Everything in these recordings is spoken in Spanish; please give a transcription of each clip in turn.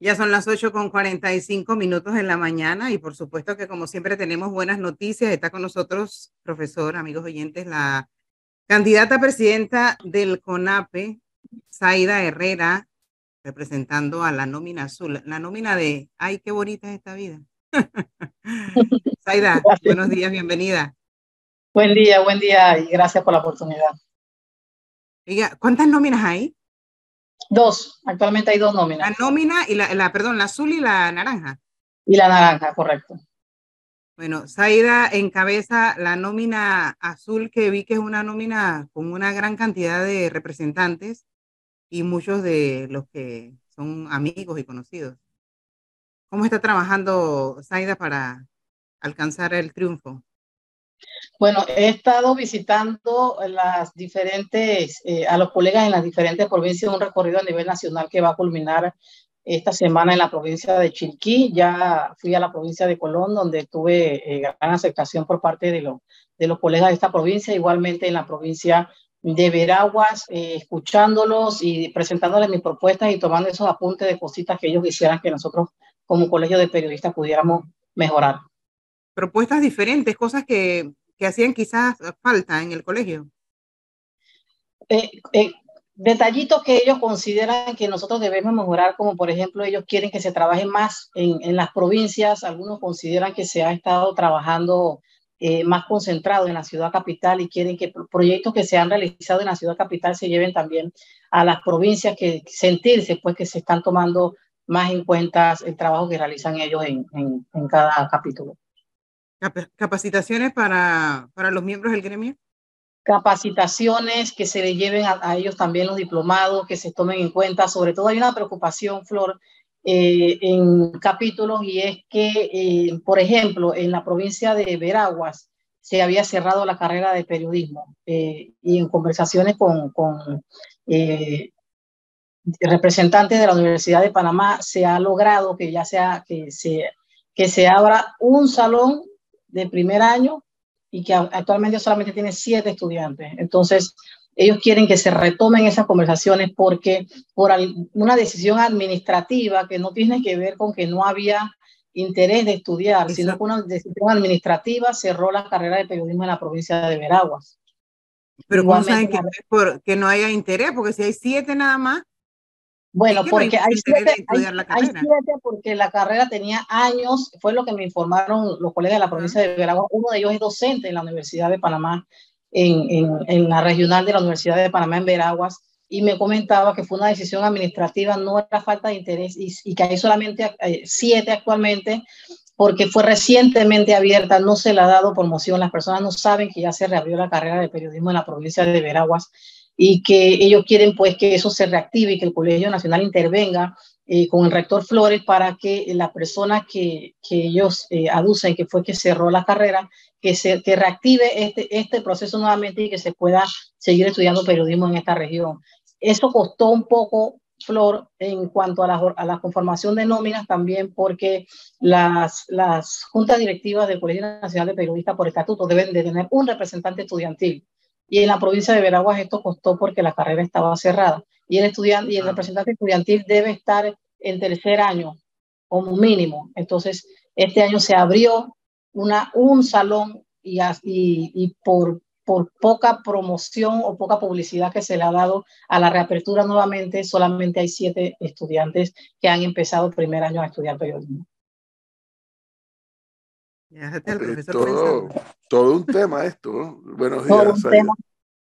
Ya son las 8 con 45 minutos en la mañana y por supuesto que como siempre tenemos buenas noticias. Está con nosotros, profesor, amigos oyentes, la candidata presidenta del CONAPE, Zaida Herrera, representando a la nómina azul, la nómina de, ay, qué bonita es esta vida. Zaida, buenos días, bienvenida. Buen día, buen día y gracias por la oportunidad. ¿cuántas nóminas hay? Dos, actualmente hay dos nóminas. La nómina y la, la, perdón, la azul y la naranja. Y la naranja, correcto. Bueno, Zaida encabeza la nómina azul que vi que es una nómina con una gran cantidad de representantes y muchos de los que son amigos y conocidos. ¿Cómo está trabajando Zaida para alcanzar el triunfo? Bueno, he estado visitando eh, a los colegas en las diferentes provincias, un recorrido a nivel nacional que va a culminar esta semana en la provincia de Chiriquí. Ya fui a la provincia de Colón, donde tuve eh, gran aceptación por parte de, de los colegas de esta provincia, igualmente en la provincia de Veraguas, eh, escuchándolos y presentándoles mis propuestas y tomando esos apuntes de cositas que ellos quisieran que nosotros como colegio de periodistas pudiéramos mejorar propuestas diferentes, cosas que, que hacían quizás falta en el colegio. Eh, eh, detallitos que ellos consideran que nosotros debemos mejorar, como por ejemplo ellos quieren que se trabaje más en, en las provincias, algunos consideran que se ha estado trabajando eh, más concentrado en la ciudad capital y quieren que proyectos que se han realizado en la ciudad capital se lleven también a las provincias, que sentirse pues que se están tomando más en cuenta el trabajo que realizan ellos en, en, en cada capítulo. ¿Capacitaciones para, para los miembros del gremio? Capacitaciones que se le lleven a, ellos también los diplomados, que se tomen en cuenta. Sobre todo hay una preocupación, Flor, eh, en capítulos y es que, eh, por ejemplo, en la provincia de Veraguas se había cerrado la carrera de periodismo eh, y en conversaciones con, con representantes de la Universidad de Panamá se ha logrado que ya sea que se, que se abra un salón de primer año y que actualmente solamente tiene siete estudiantes. Entonces, ellos quieren que se retomen esas conversaciones porque por una decisión administrativa que no tiene que ver con que no había interés de estudiar, sino que una decisión administrativa cerró la carrera de periodismo en la provincia de Veraguas. Pero ¿cómo saben que, por, que no haya interés? Porque si hay siete nada más, bueno, porque hay siete, porque la carrera tenía años, fue lo que me informaron los colegas de la provincia de Veragua. Uno de ellos es docente en la Universidad de Panamá, en, en, en, la regional de la Universidad de Panamá en Veraguas, y me comentaba que fue una decisión administrativa, no era falta de interés, y, y que hay solamente eh, siete actualmente, porque fue recientemente abierta, no se le ha dado promoción, las personas no saben que ya se reabrió la carrera de periodismo en la provincia de Veraguas y que ellos quieren pues que eso se reactive y que el Colegio Nacional intervenga eh, con el rector Flores para que la persona que, que ellos eh, aducen que fue que cerró la carrera, que, se, que reactive este, este proceso nuevamente y que se pueda seguir estudiando periodismo en esta región. Eso costó un poco, Flor, en cuanto a la, a la conformación de nóminas también, porque las, las juntas directivas del Colegio Nacional de Periodistas por estatuto deben de tener un representante estudiantil y en la provincia de Veraguas esto costó porque la carrera estaba cerrada. Y el estudiante y el representante estudiantil debe estar en tercer año como mínimo. Entonces, este año se abrió una, un salón y, y, y por, por poca promoción o poca publicidad que se le ha dado a la reapertura nuevamente, solamente hay siete estudiantes que han empezado primer año a estudiar periodismo. Todo, todo, un tema esto. ¿no? Buenos días.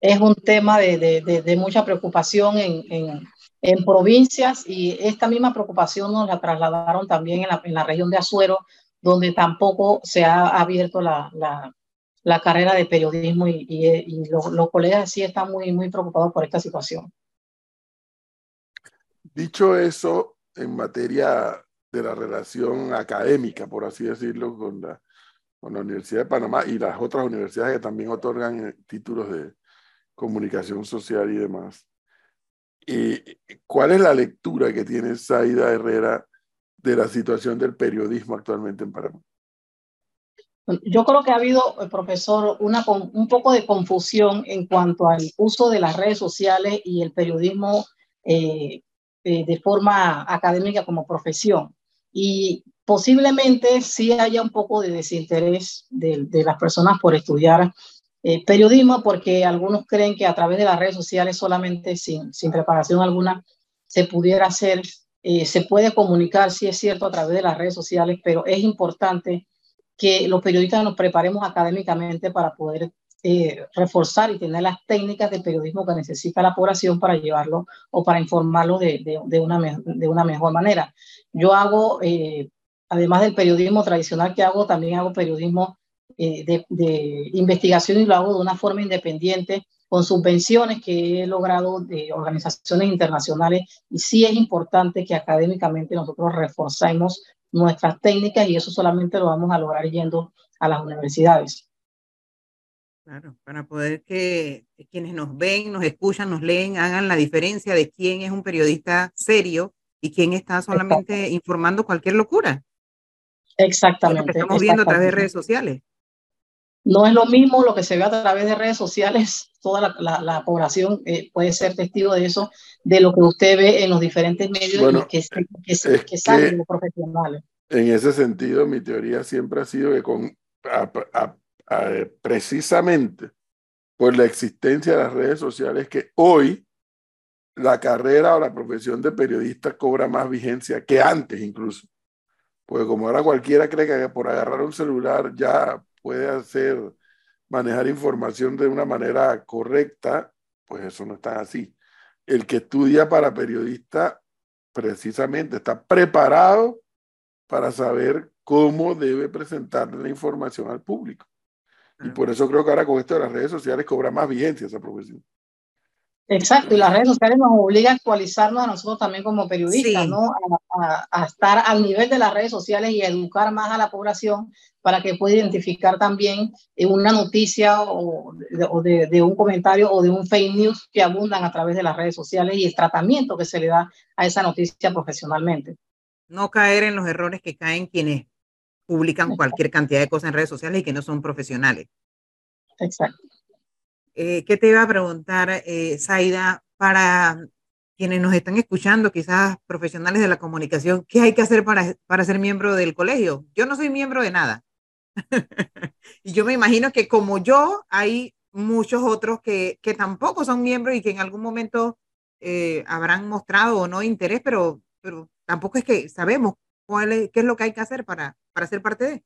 es un tema de, de, de, mucha preocupación en, en, en, provincias y esta misma preocupación nos la trasladaron también en la, en la región de Azuero, donde tampoco se ha abierto la, la, la carrera de periodismo y, y, y los, los, colegas sí están muy, muy preocupados por esta situación. Dicho eso, en materia de la relación académica, por así decirlo, con la, con la Universidad de Panamá y las otras universidades que también otorgan eh, títulos de comunicación social y demás. ¿Y ¿Cuál es la lectura que tiene Saida Herrera de la situación del periodismo actualmente en Panamá? Yo creo que ha habido, eh, profesor, una, un poco de confusión en cuanto al uso de las redes sociales y el periodismo eh, de forma académica como profesión. Y posiblemente sí haya un poco de desinterés de, las personas por estudiar eh, periodismo, porque algunos creen que a través de las redes sociales solamente sin, sin preparación alguna se pudiera hacer, eh, se puede comunicar, sí es cierto, a través de las redes sociales, pero es importante que los periodistas nos preparemos académicamente para poder eh, reforzar y tener las técnicas de periodismo que necesita la población para llevarlo o para informarlo de, de, de una, de una mejor manera. Yo hago además del periodismo tradicional que hago, también hago periodismo eh, de, investigación y lo hago de una forma independiente con subvenciones que he logrado de organizaciones internacionales y sí es importante que académicamente nosotros reforcemos nuestras técnicas y eso solamente lo vamos a lograr yendo a las universidades. Claro, para poder que quienes nos ven, nos escuchan, nos leen, hagan la diferencia de quién es un periodista serio y quién está solamente informando cualquier locura. Exactamente. estamos viendo a través de redes sociales. No es lo mismo lo que se ve a través de redes sociales, toda la, población eh, puede ser testigo de eso, de lo que usted ve en los diferentes medios que, que, que, salen los profesionales. En ese sentido, mi teoría siempre ha sido que con, precisamente por la existencia de las redes sociales, que hoy la carrera o la profesión de periodista cobra más vigencia que antes incluso. Pues como ahora cualquiera cree que por agarrar un celular ya puede hacer, manejar información de una manera correcta, pues eso no está así. El que estudia para periodista precisamente está preparado para saber cómo debe presentar la información al público. Y por eso creo que ahora con esto de las redes sociales cobra más vigencia esa profesión. Exacto, y las redes sociales nos obligan a actualizarnos a nosotros también como periodistas, ¿no? A, estar al nivel de las redes sociales y educar más a la población para que pueda identificar también eh, una noticia o, de, de, un comentario o de un fake news que abundan a través de las redes sociales y el tratamiento que se le da a esa noticia profesionalmente. No caer en los errores que caen quienes publican cualquier cantidad de cosas en redes sociales y que no son profesionales. Exacto. Eh, ¿Qué te iba a preguntar, eh, Zaida, para quienes nos están escuchando, quizás profesionales de la comunicación, ¿qué hay que hacer para, para ser miembro del colegio? Yo no soy miembro de nada. y yo me imagino que como yo, hay muchos otros que, que tampoco son miembros y que en algún momento eh, habrán mostrado o no interés, pero, pero tampoco es que sabemos cuál es, qué es lo que hay que hacer para, para ser parte de.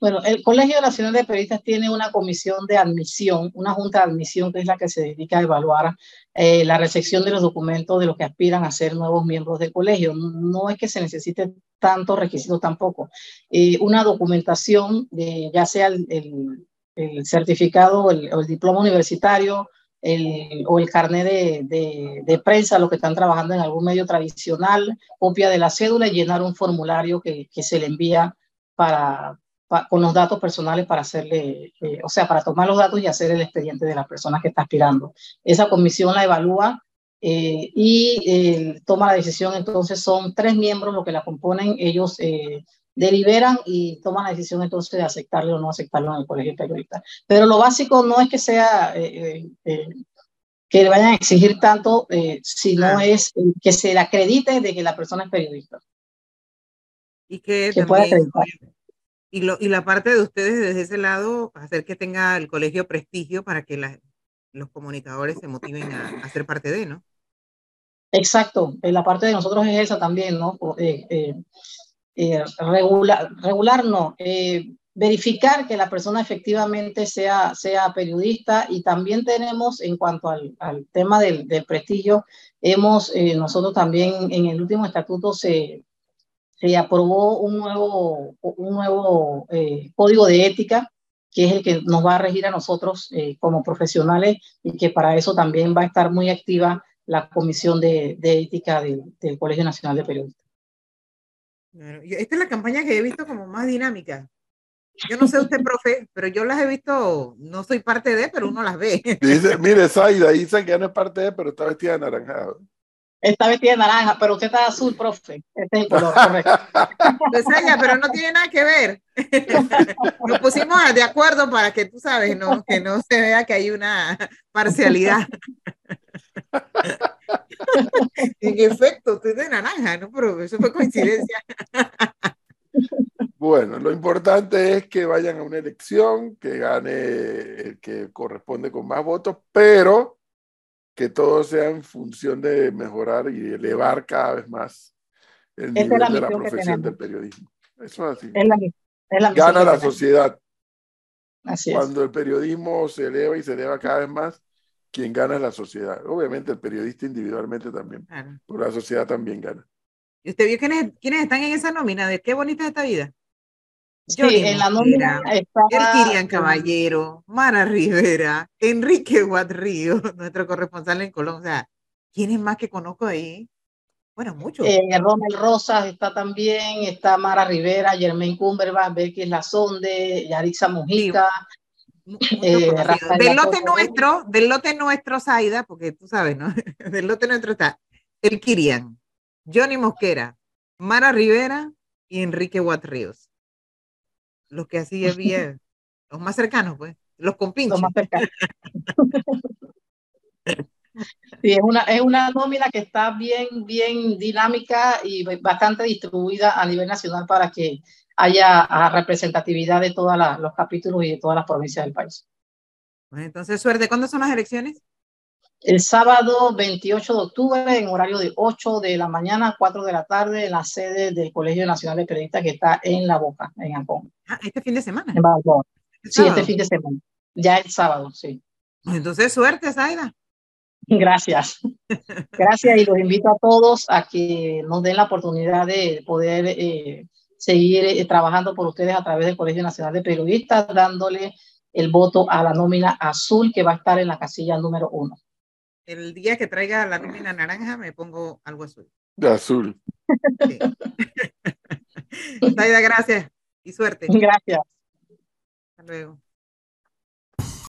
Bueno, el Colegio Nacional de Periodistas tiene una comisión de admisión, una junta de admisión que es la que se dedica a evaluar eh, la recepción de los documentos de los que aspiran a ser nuevos miembros del colegio. No es que se necesite tantos requisitos tampoco. Eh, una documentación, de, ya sea el, el, certificado o el, diploma universitario el, o el carnet de, de, de, prensa, los que están trabajando en algún medio tradicional, copia de la cédula y llenar un formulario que, que se le envía para, con los datos personales para hacerle, eh, o sea, para tomar los datos y hacer el expediente de la persona que está aspirando. Esa comisión la evalúa eh, y eh, toma la decisión. Entonces son tres miembros los que la componen. Ellos deliberan y toman la decisión entonces de aceptarlo o no aceptarlo en el colegio periodista. Pero lo básico no es que sea que le vayan a exigir tanto, sino es que se le acredite de que la persona es periodista. Y que, que pueda acreditar y, lo, y la parte de ustedes desde ese lado, hacer que tenga el colegio prestigio para que los comunicadores se motiven a, a, ser parte de, ¿no? Exacto, eh, la parte de nosotros es esa también, ¿no? Eh, eh, eh, regular, regular no, verificar que la persona efectivamente sea, sea periodista y también tenemos en cuanto al, tema del, del, prestigio, hemos nosotros también en el último estatuto se, se aprobó un nuevo, un nuevo eh, código de ética que es el que nos va a regir a nosotros eh, como profesionales y que para eso también va a estar muy activa la Comisión de, de Ética del, del, Colegio Nacional de Periodistas. Esta es la campaña que he visto como más dinámica. Yo no sé usted, profe, pero yo las he visto, no soy parte de, pero uno las ve. Dice, mire, Saida, dicen que ya no es parte de, pero está vestida de naranjado. Está vestida de naranja, pero usted está azul, profe. Este es el color, correcto. Pues pero no tiene nada que ver. Nos pusimos de acuerdo para que tú sabes, ¿no? Que no se vea que hay una parcialidad. en efecto, estoy de naranja, ¿no? Pero eso fue coincidencia. Bueno, lo importante es que vayan a una elección, que gane el que corresponde con más votos, pero que todo sea en función de mejorar y elevar cada vez más el nivel de la profesión del periodismo. Eso es así. Gana la sociedad. Así Cuando el periodismo se eleva y se eleva cada vez más, quien gana es la sociedad. Obviamente el periodista individualmente también, pero la sociedad también gana. ¿Y usted vio quiénes, quiénes están en esa nómina de qué bonita es esta vida? Sí, en la está... El Kirian Caballero, Mara Rivera, Enrique Guadrío, nuestro corresponsal en Colombia. O sea, ¿quiénes más que conozco ahí? Bueno, muchos. Eh, Ronald Rosas está también, está Mara Rivera, Germain Cumberbatch, Becky Lazonde, Yarixa Mujica. Eh, del lote nuestro, del lote nuestro, Zaida, porque tú sabes, ¿no? del lote nuestro está el Kirian, Johnny Mosquera, Mara Rivera y Enrique Ríos. Los que así había, los más cercanos, pues, los compinches. Los más cercanos. Sí, es una, es una nómina que está bien, bien dinámica y bastante distribuida a nivel nacional para que haya ah, representatividad de todos los capítulos y de todas las provincias del país. Pues entonces, suerte. ¿Cuándo son las elecciones? El sábado 28 de octubre, en horario de 8 de la mañana a 4 de la tarde, en la sede del Colegio Nacional de Periodistas que está en La Boca, en Ancón. Ah, este fin de semana. sí, este fin de semana. Ya el sábado, sí. Pues entonces, suerte, Zaida. Gracias. Gracias y los invito a todos a que nos den la oportunidad de poder eh, seguir eh, trabajando por ustedes a través del Colegio Nacional de Periodistas, dándole el voto a la nómina azul que va a estar en la casilla número uno. El día que traiga la nómina naranja me pongo algo azul. De azul. Sí. gracias y suerte. Gracias. Hasta luego.